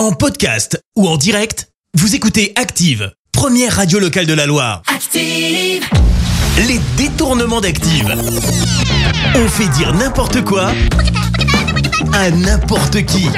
En podcast ou en direct, vous écoutez Active, première radio locale de la Loire. Active. Les détournements d'Active. On fait dire n'importe quoi à n'importe qui.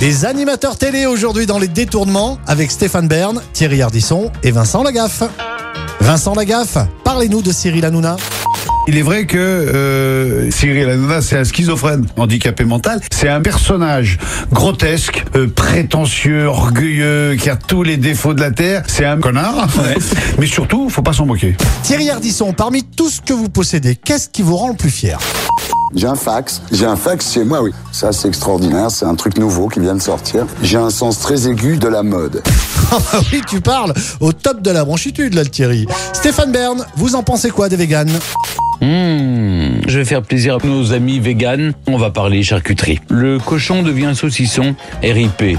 Des animateurs télé aujourd'hui dans les détournements avec Stéphane Bern, Thierry Ardisson et Vincent Lagaffe. Vincent Lagaffe, parlez-nous de Cyril Hanouna. Il est vrai que euh, Cyril Hanouna, c'est un schizophrène handicapé mental. C'est un personnage grotesque, euh, prétentieux, orgueilleux, qui a tous les défauts de la terre. C'est un connard. Mais surtout, faut pas s'en moquer. Thierry Ardisson, parmi tout ce que vous possédez, qu'est-ce qui vous rend le plus fier? J'ai un fax. J'ai un fax chez moi, oui. Ça, c'est extraordinaire. C'est un truc nouveau qui vient de sortir. J'ai un sens très aigu de la mode. Ah bah oui, tu parles au top de la branchitude là, Thierry. Stéphane Bern, vous en pensez quoi des véganes? Mmh, je vais faire plaisir à nos amis véganes. On va parler charcuterie. Le cochon devient saucisson RIP.